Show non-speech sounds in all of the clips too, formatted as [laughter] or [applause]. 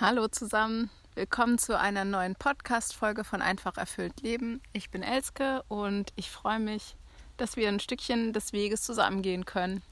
Hallo zusammen, willkommen zu einer neuen Podcast-Folge von Einfach erfüllt Leben. Ich bin Elske und ich freue mich, dass wir ein Stückchen des Weges zusammengehen können.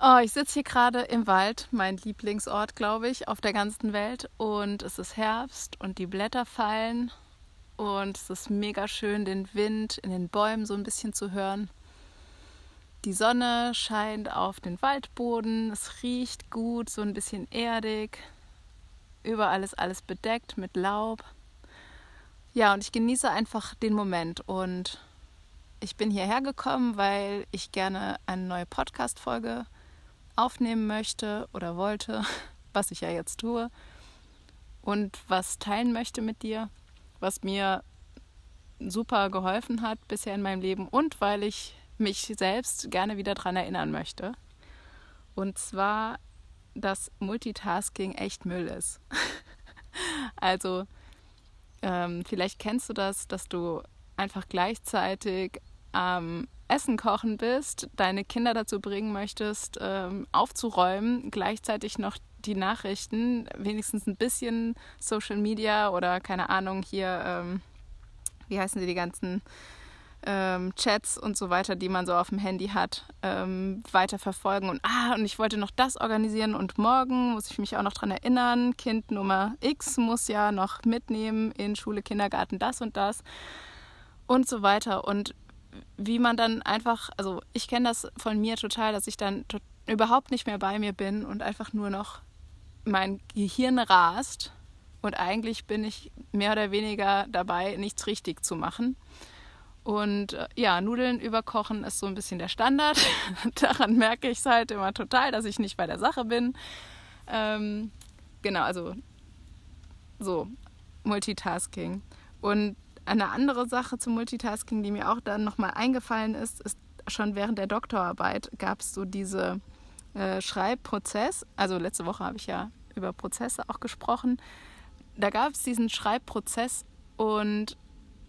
Oh, ich sitze hier gerade im Wald, mein Lieblingsort, glaube ich, auf der ganzen Welt. Und es ist Herbst und die Blätter fallen. Und es ist mega schön, den Wind in den Bäumen so ein bisschen zu hören. Die Sonne scheint auf den Waldboden. Es riecht gut, so ein bisschen erdig. Überall ist alles bedeckt mit Laub. Ja, und ich genieße einfach den Moment. Und ich bin hierher gekommen, weil ich gerne eine neue Podcast-Folge aufnehmen möchte oder wollte, [laughs] was ich ja jetzt tue. Und was teilen möchte mit dir, was mir super geholfen hat bisher in meinem Leben und weil ich mich selbst gerne wieder daran erinnern möchte. Und zwar dass Multitasking echt Müll ist. [laughs] also ähm, vielleicht kennst du das, dass du einfach gleichzeitig am ähm, Essen kochen bist, deine Kinder dazu bringen möchtest, ähm, aufzuräumen, gleichzeitig noch die Nachrichten, wenigstens ein bisschen Social Media oder keine Ahnung hier, ähm, wie heißen die die ganzen ähm, Chats und so weiter, die man so auf dem Handy hat, ähm, weiter verfolgen. Und ah, und ich wollte noch das organisieren und morgen muss ich mich auch noch dran erinnern. Kind Nummer X muss ja noch mitnehmen in Schule, Kindergarten, das und das und so weiter. Und wie man dann einfach, also ich kenne das von mir total, dass ich dann überhaupt nicht mehr bei mir bin und einfach nur noch mein Gehirn rast. Und eigentlich bin ich mehr oder weniger dabei, nichts richtig zu machen. Und äh, ja, Nudeln überkochen ist so ein bisschen der Standard. [laughs] Daran merke ich es halt immer total, dass ich nicht bei der Sache bin. Ähm, genau, also so, Multitasking. Und eine andere Sache zum Multitasking, die mir auch dann nochmal eingefallen ist, ist schon während der Doktorarbeit gab es so diese äh, Schreibprozess. Also letzte Woche habe ich ja über Prozesse auch gesprochen. Da gab es diesen Schreibprozess und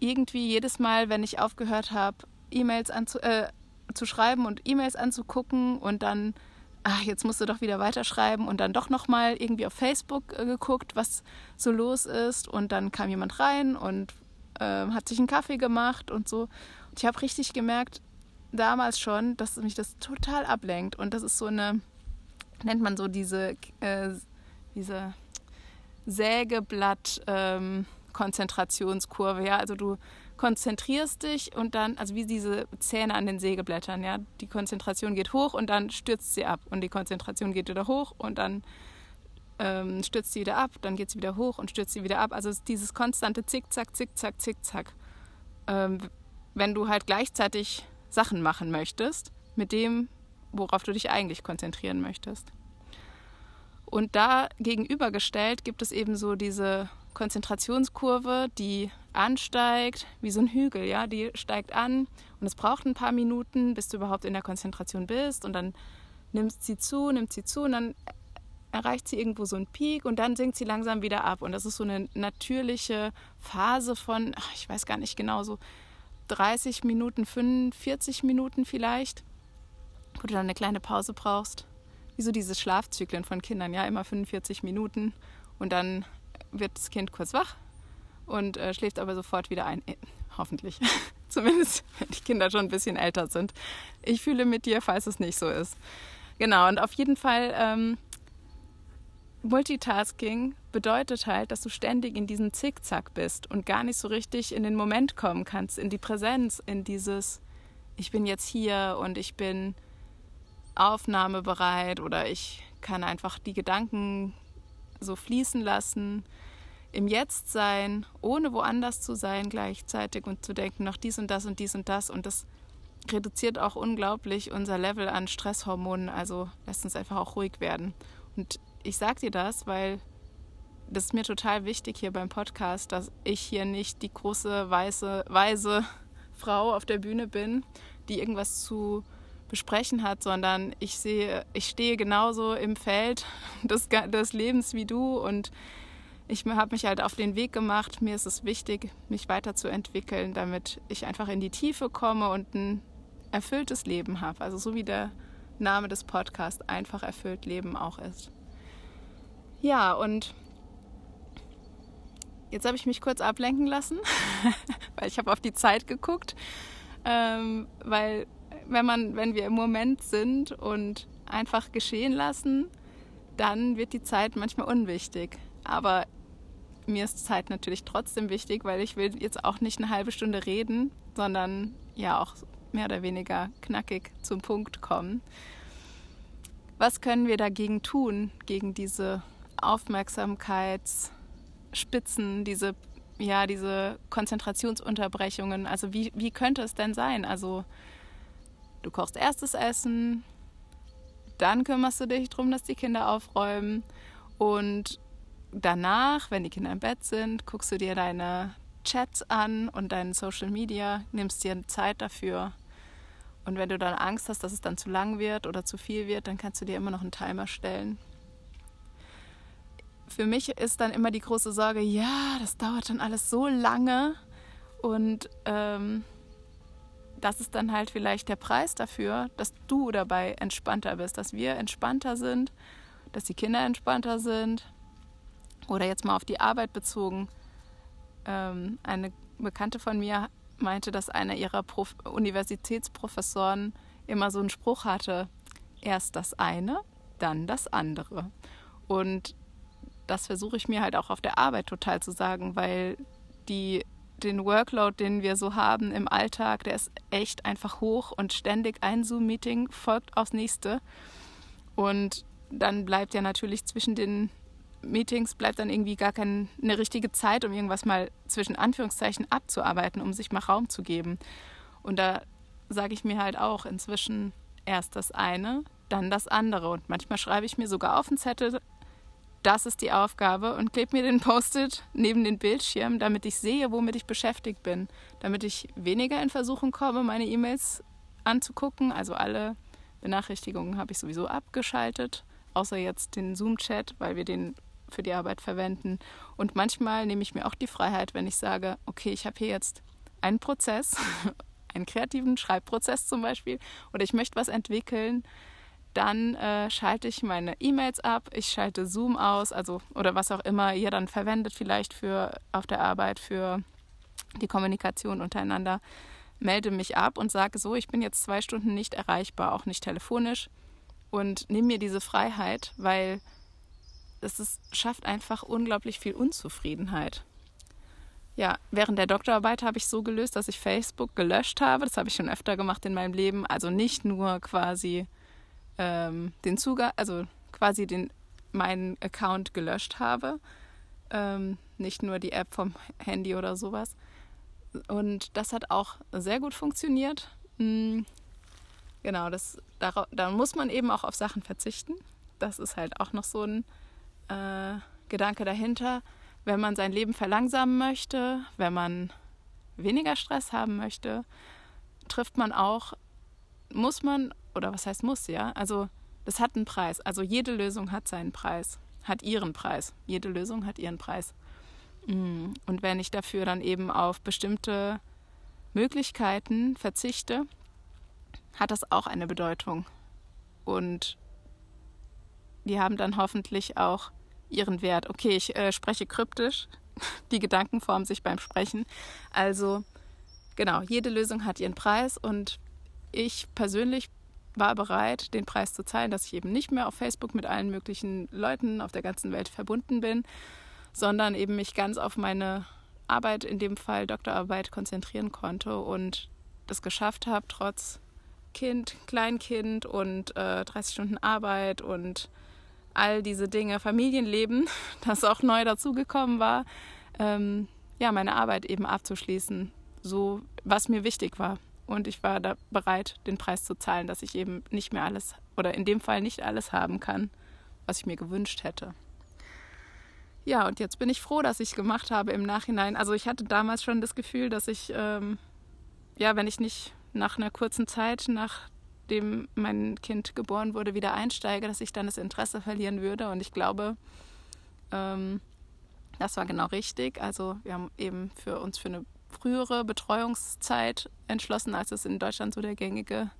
irgendwie jedes Mal, wenn ich aufgehört habe, E-Mails äh, zu schreiben und E-Mails anzugucken und dann, ach, jetzt musst du doch wieder weiterschreiben und dann doch nochmal irgendwie auf Facebook äh, geguckt, was so los ist und dann kam jemand rein und äh, hat sich einen Kaffee gemacht und so. Und ich habe richtig gemerkt, damals schon, dass mich das total ablenkt und das ist so eine, nennt man so diese, äh, diese Sägeblatt, ähm, Konzentrationskurve, ja, also du konzentrierst dich und dann, also wie diese Zähne an den Sägeblättern, ja, die Konzentration geht hoch und dann stürzt sie ab und die Konzentration geht wieder hoch und dann ähm, stürzt sie wieder ab, dann geht sie wieder hoch und stürzt sie wieder ab. Also dieses konstante Zickzack, Zickzack, Zickzack. Ähm, wenn du halt gleichzeitig Sachen machen möchtest mit dem, worauf du dich eigentlich konzentrieren möchtest. Und da gegenübergestellt gibt es eben so diese Konzentrationskurve, die ansteigt, wie so ein Hügel, ja, die steigt an und es braucht ein paar Minuten, bis du überhaupt in der Konzentration bist und dann nimmt sie zu, nimmt sie zu und dann erreicht sie irgendwo so einen Peak und dann sinkt sie langsam wieder ab und das ist so eine natürliche Phase von, ich weiß gar nicht genau, so 30 Minuten, 45 Minuten vielleicht, wo du dann eine kleine Pause brauchst. Wie so diese Schlafzyklen von Kindern, ja, immer 45 Minuten und dann wird das Kind kurz wach und äh, schläft aber sofort wieder ein. Äh, hoffentlich. [laughs] Zumindest, wenn die Kinder schon ein bisschen älter sind. Ich fühle mit dir, falls es nicht so ist. Genau, und auf jeden Fall, ähm, Multitasking bedeutet halt, dass du ständig in diesem Zickzack bist und gar nicht so richtig in den Moment kommen kannst, in die Präsenz, in dieses, ich bin jetzt hier und ich bin aufnahmebereit oder ich kann einfach die Gedanken so fließen lassen, im Jetzt sein, ohne woanders zu sein gleichzeitig und zu denken, noch dies und das und dies und das. Und das reduziert auch unglaublich unser Level an Stresshormonen, also lässt uns einfach auch ruhig werden. Und ich sage dir das, weil das ist mir total wichtig hier beim Podcast, dass ich hier nicht die große, weiße, weise [laughs] Frau auf der Bühne bin, die irgendwas zu besprechen hat, sondern ich sehe, ich stehe genauso im Feld [laughs] des, des Lebens wie du und ich habe mich halt auf den Weg gemacht. Mir ist es wichtig, mich weiterzuentwickeln, damit ich einfach in die Tiefe komme und ein erfülltes Leben habe. Also so wie der Name des Podcasts einfach erfüllt Leben auch ist. Ja, und jetzt habe ich mich kurz ablenken lassen, [laughs] weil ich habe auf die Zeit geguckt, ähm, weil wenn man, wenn wir im Moment sind und einfach geschehen lassen, dann wird die Zeit manchmal unwichtig. Aber mir ist Zeit natürlich trotzdem wichtig, weil ich will jetzt auch nicht eine halbe Stunde reden, sondern ja auch mehr oder weniger knackig zum Punkt kommen. Was können wir dagegen tun, gegen diese Aufmerksamkeitsspitzen, diese, ja, diese Konzentrationsunterbrechungen? Also wie, wie könnte es denn sein? Also du kochst erstes Essen, dann kümmerst du dich darum, dass die Kinder aufräumen und danach, wenn die Kinder im Bett sind, guckst du dir deine Chats an und deine Social Media, nimmst dir Zeit dafür. Und wenn du dann Angst hast, dass es dann zu lang wird oder zu viel wird, dann kannst du dir immer noch einen Timer stellen. Für mich ist dann immer die große Sorge, ja, das dauert dann alles so lange und ähm, das ist dann halt vielleicht der Preis dafür, dass du dabei entspannter bist, dass wir entspannter sind, dass die Kinder entspannter sind, oder jetzt mal auf die Arbeit bezogen. Ähm, eine Bekannte von mir meinte, dass einer ihrer Prof Universitätsprofessoren immer so einen Spruch hatte, erst das eine, dann das andere. Und das versuche ich mir halt auch auf der Arbeit total zu sagen, weil die, den Workload, den wir so haben im Alltag, der ist echt einfach hoch und ständig ein Zoom-Meeting folgt aufs nächste. Und dann bleibt ja natürlich zwischen den Meetings bleibt dann irgendwie gar keine richtige Zeit, um irgendwas mal zwischen Anführungszeichen abzuarbeiten, um sich mal Raum zu geben. Und da sage ich mir halt auch inzwischen erst das eine, dann das andere. Und manchmal schreibe ich mir sogar auf den Zettel, das ist die Aufgabe und klebe mir den Post-it neben den Bildschirm, damit ich sehe, womit ich beschäftigt bin, damit ich weniger in Versuchung komme, meine E-Mails anzugucken. Also alle Benachrichtigungen habe ich sowieso abgeschaltet, außer jetzt den Zoom-Chat, weil wir den für die Arbeit verwenden. Und manchmal nehme ich mir auch die Freiheit, wenn ich sage, okay, ich habe hier jetzt einen Prozess, [laughs] einen kreativen Schreibprozess zum Beispiel, oder ich möchte was entwickeln, dann äh, schalte ich meine E-Mails ab, ich schalte Zoom aus, also oder was auch immer ihr dann verwendet, vielleicht für auf der Arbeit für die Kommunikation untereinander, melde mich ab und sage so, ich bin jetzt zwei Stunden nicht erreichbar, auch nicht telefonisch und nehme mir diese Freiheit, weil es ist, schafft einfach unglaublich viel Unzufriedenheit. Ja, während der Doktorarbeit habe ich so gelöst, dass ich Facebook gelöscht habe. Das habe ich schon öfter gemacht in meinem Leben. Also nicht nur quasi ähm, den Zugang, also quasi den, meinen Account gelöscht habe. Ähm, nicht nur die App vom Handy oder sowas. Und das hat auch sehr gut funktioniert. Mhm. Genau, das, da, da muss man eben auch auf Sachen verzichten. Das ist halt auch noch so ein äh, Gedanke dahinter, wenn man sein Leben verlangsamen möchte, wenn man weniger Stress haben möchte, trifft man auch, muss man, oder was heißt muss, ja? Also das hat einen Preis. Also jede Lösung hat seinen Preis, hat ihren Preis. Jede Lösung hat ihren Preis. Mm. Und wenn ich dafür dann eben auf bestimmte Möglichkeiten verzichte, hat das auch eine Bedeutung. Und die haben dann hoffentlich auch ihren Wert. Okay, ich äh, spreche kryptisch. [laughs] Die Gedanken formen sich beim Sprechen. Also genau, jede Lösung hat ihren Preis und ich persönlich war bereit, den Preis zu zahlen, dass ich eben nicht mehr auf Facebook mit allen möglichen Leuten auf der ganzen Welt verbunden bin, sondern eben mich ganz auf meine Arbeit, in dem Fall Doktorarbeit, konzentrieren konnte und das geschafft habe, trotz Kind, Kleinkind und äh, 30 Stunden Arbeit und all diese Dinge, Familienleben, [laughs] das auch neu dazugekommen war, ähm, ja, meine Arbeit eben abzuschließen, so was mir wichtig war. Und ich war da bereit, den Preis zu zahlen, dass ich eben nicht mehr alles oder in dem Fall nicht alles haben kann, was ich mir gewünscht hätte. Ja, und jetzt bin ich froh, dass ich es gemacht habe im Nachhinein. Also ich hatte damals schon das Gefühl, dass ich, ähm, ja, wenn ich nicht nach einer kurzen Zeit, nach nachdem mein Kind geboren wurde, wieder einsteige, dass ich dann das Interesse verlieren würde. Und ich glaube, ähm, das war genau richtig. Also wir haben eben für uns für eine frühere Betreuungszeit entschlossen, als es in Deutschland so der gängige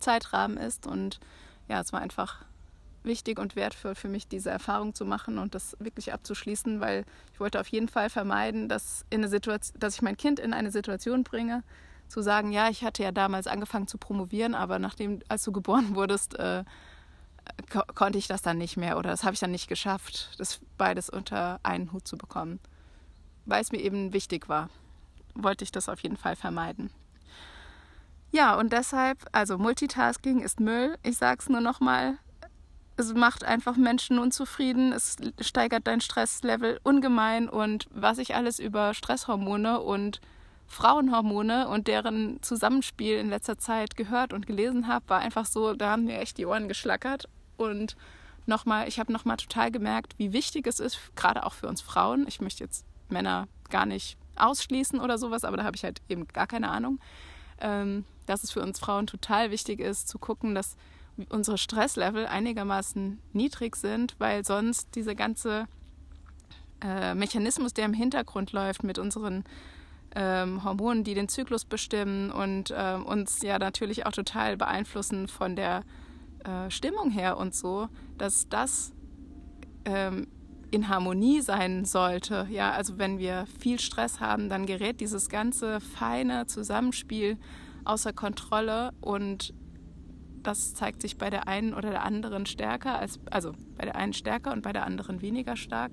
Zeitrahmen ist. Und ja, es war einfach wichtig und wertvoll für mich, diese Erfahrung zu machen und das wirklich abzuschließen, weil ich wollte auf jeden Fall vermeiden, dass, in eine Situation, dass ich mein Kind in eine Situation bringe, zu sagen, ja, ich hatte ja damals angefangen zu promovieren, aber nachdem, als du geboren [laughs] wurdest, äh, ko konnte ich das dann nicht mehr oder das habe ich dann nicht geschafft, das beides unter einen Hut zu bekommen. Weil es mir eben wichtig war, wollte ich das auf jeden Fall vermeiden. Ja, und deshalb, also Multitasking ist Müll. Ich sage es nur nochmal, es macht einfach Menschen unzufrieden, es steigert dein Stresslevel ungemein und was ich alles über Stresshormone und Frauenhormone und deren Zusammenspiel in letzter Zeit gehört und gelesen habe, war einfach so, da haben mir echt die Ohren geschlackert und nochmal, ich habe nochmal total gemerkt, wie wichtig es ist, gerade auch für uns Frauen. Ich möchte jetzt Männer gar nicht ausschließen oder sowas, aber da habe ich halt eben gar keine Ahnung, ähm, dass es für uns Frauen total wichtig ist, zu gucken, dass unsere Stresslevel einigermaßen niedrig sind, weil sonst dieser ganze äh, Mechanismus, der im Hintergrund läuft mit unseren ähm, Hormonen, die den Zyklus bestimmen und äh, uns ja natürlich auch total beeinflussen von der äh, Stimmung her und so, dass das ähm, in Harmonie sein sollte. Ja, also wenn wir viel Stress haben, dann gerät dieses ganze feine Zusammenspiel außer Kontrolle und das zeigt sich bei der einen oder der anderen stärker, als, also bei der einen stärker und bei der anderen weniger stark.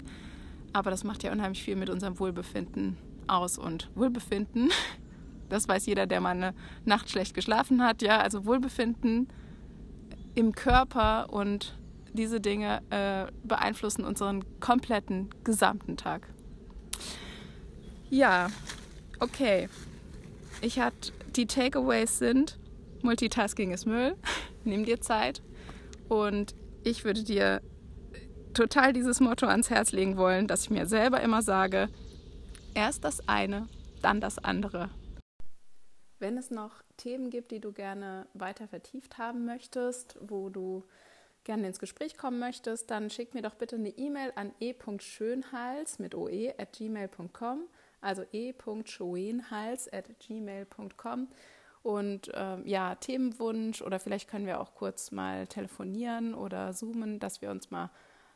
Aber das macht ja unheimlich viel mit unserem Wohlbefinden aus. Und Wohlbefinden, [laughs] das weiß jeder, der mal eine Nacht schlecht geschlafen hat, ja, also Wohlbefinden im Körper und diese Dinge äh, beeinflussen unseren kompletten gesamten Tag. Ja, okay. Ich hatte die Takeaways sind, Multitasking ist Müll, [laughs] nimm dir Zeit. Und ich würde dir total dieses Motto ans Herz legen wollen, dass ich mir selber immer sage, erst das eine, dann das andere. Wenn es noch Themen gibt, die du gerne weiter vertieft haben möchtest, wo du gerne ins Gespräch kommen möchtest, dann schick mir doch bitte eine E-Mail an e.schönhals mit oe at gmail.com, also e.schönhals at gmail.com und äh, ja, Themenwunsch oder vielleicht können wir auch kurz mal telefonieren oder zoomen, dass wir uns mal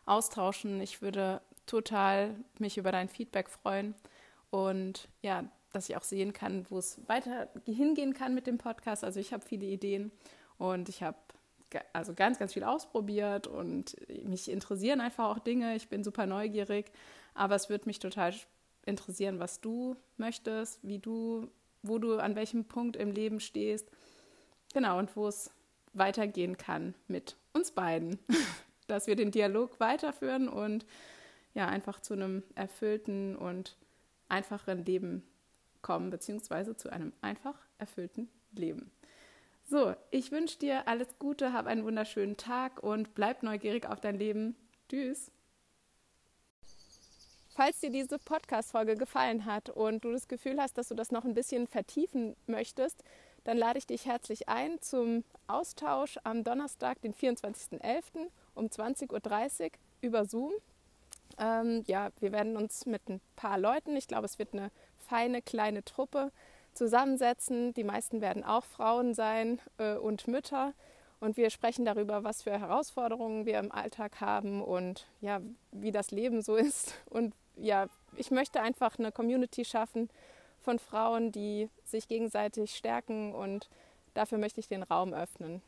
austauschen. Ich würde total mich über dein Feedback freuen und ja, dass ich auch sehen kann, wo es weiter hingehen kann mit dem Podcast. Also ich habe viele Ideen und ich habe also ganz, ganz viel ausprobiert und mich interessieren einfach auch Dinge. Ich bin super neugierig, aber es würde mich total interessieren, was du möchtest, wie du wo du an welchem Punkt im Leben stehst. Genau, und wo es weitergehen kann mit uns beiden. [laughs] Dass wir den Dialog weiterführen und ja, einfach zu einem erfüllten und einfacheren Leben kommen, beziehungsweise zu einem einfach erfüllten Leben. So, ich wünsche dir alles Gute, hab einen wunderschönen Tag und bleib neugierig auf dein Leben. Tschüss. Falls dir diese Podcast-Folge gefallen hat und du das Gefühl hast, dass du das noch ein bisschen vertiefen möchtest, dann lade ich dich herzlich ein zum Austausch am Donnerstag, den 24.11. um 20.30 Uhr über Zoom. Ähm, ja, wir werden uns mit ein paar Leuten, ich glaube, es wird eine feine kleine Truppe zusammensetzen. Die meisten werden auch Frauen sein äh, und Mütter. Und wir sprechen darüber, was für Herausforderungen wir im Alltag haben und ja, wie das Leben so [laughs] ist und ja, ich möchte einfach eine Community schaffen von Frauen, die sich gegenseitig stärken und dafür möchte ich den Raum öffnen.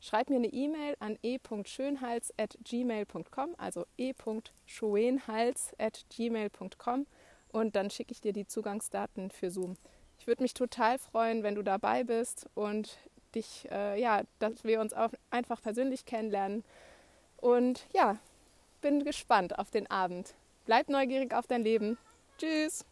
Schreib mir eine E-Mail an e.schönhals@gmail.com, also e.schoenhals@gmail.com und dann schicke ich dir die Zugangsdaten für Zoom. Ich würde mich total freuen, wenn du dabei bist und dich, äh, ja, dass wir uns auch einfach persönlich kennenlernen. Und ja, bin gespannt auf den Abend. Bleib neugierig auf dein Leben. Tschüss.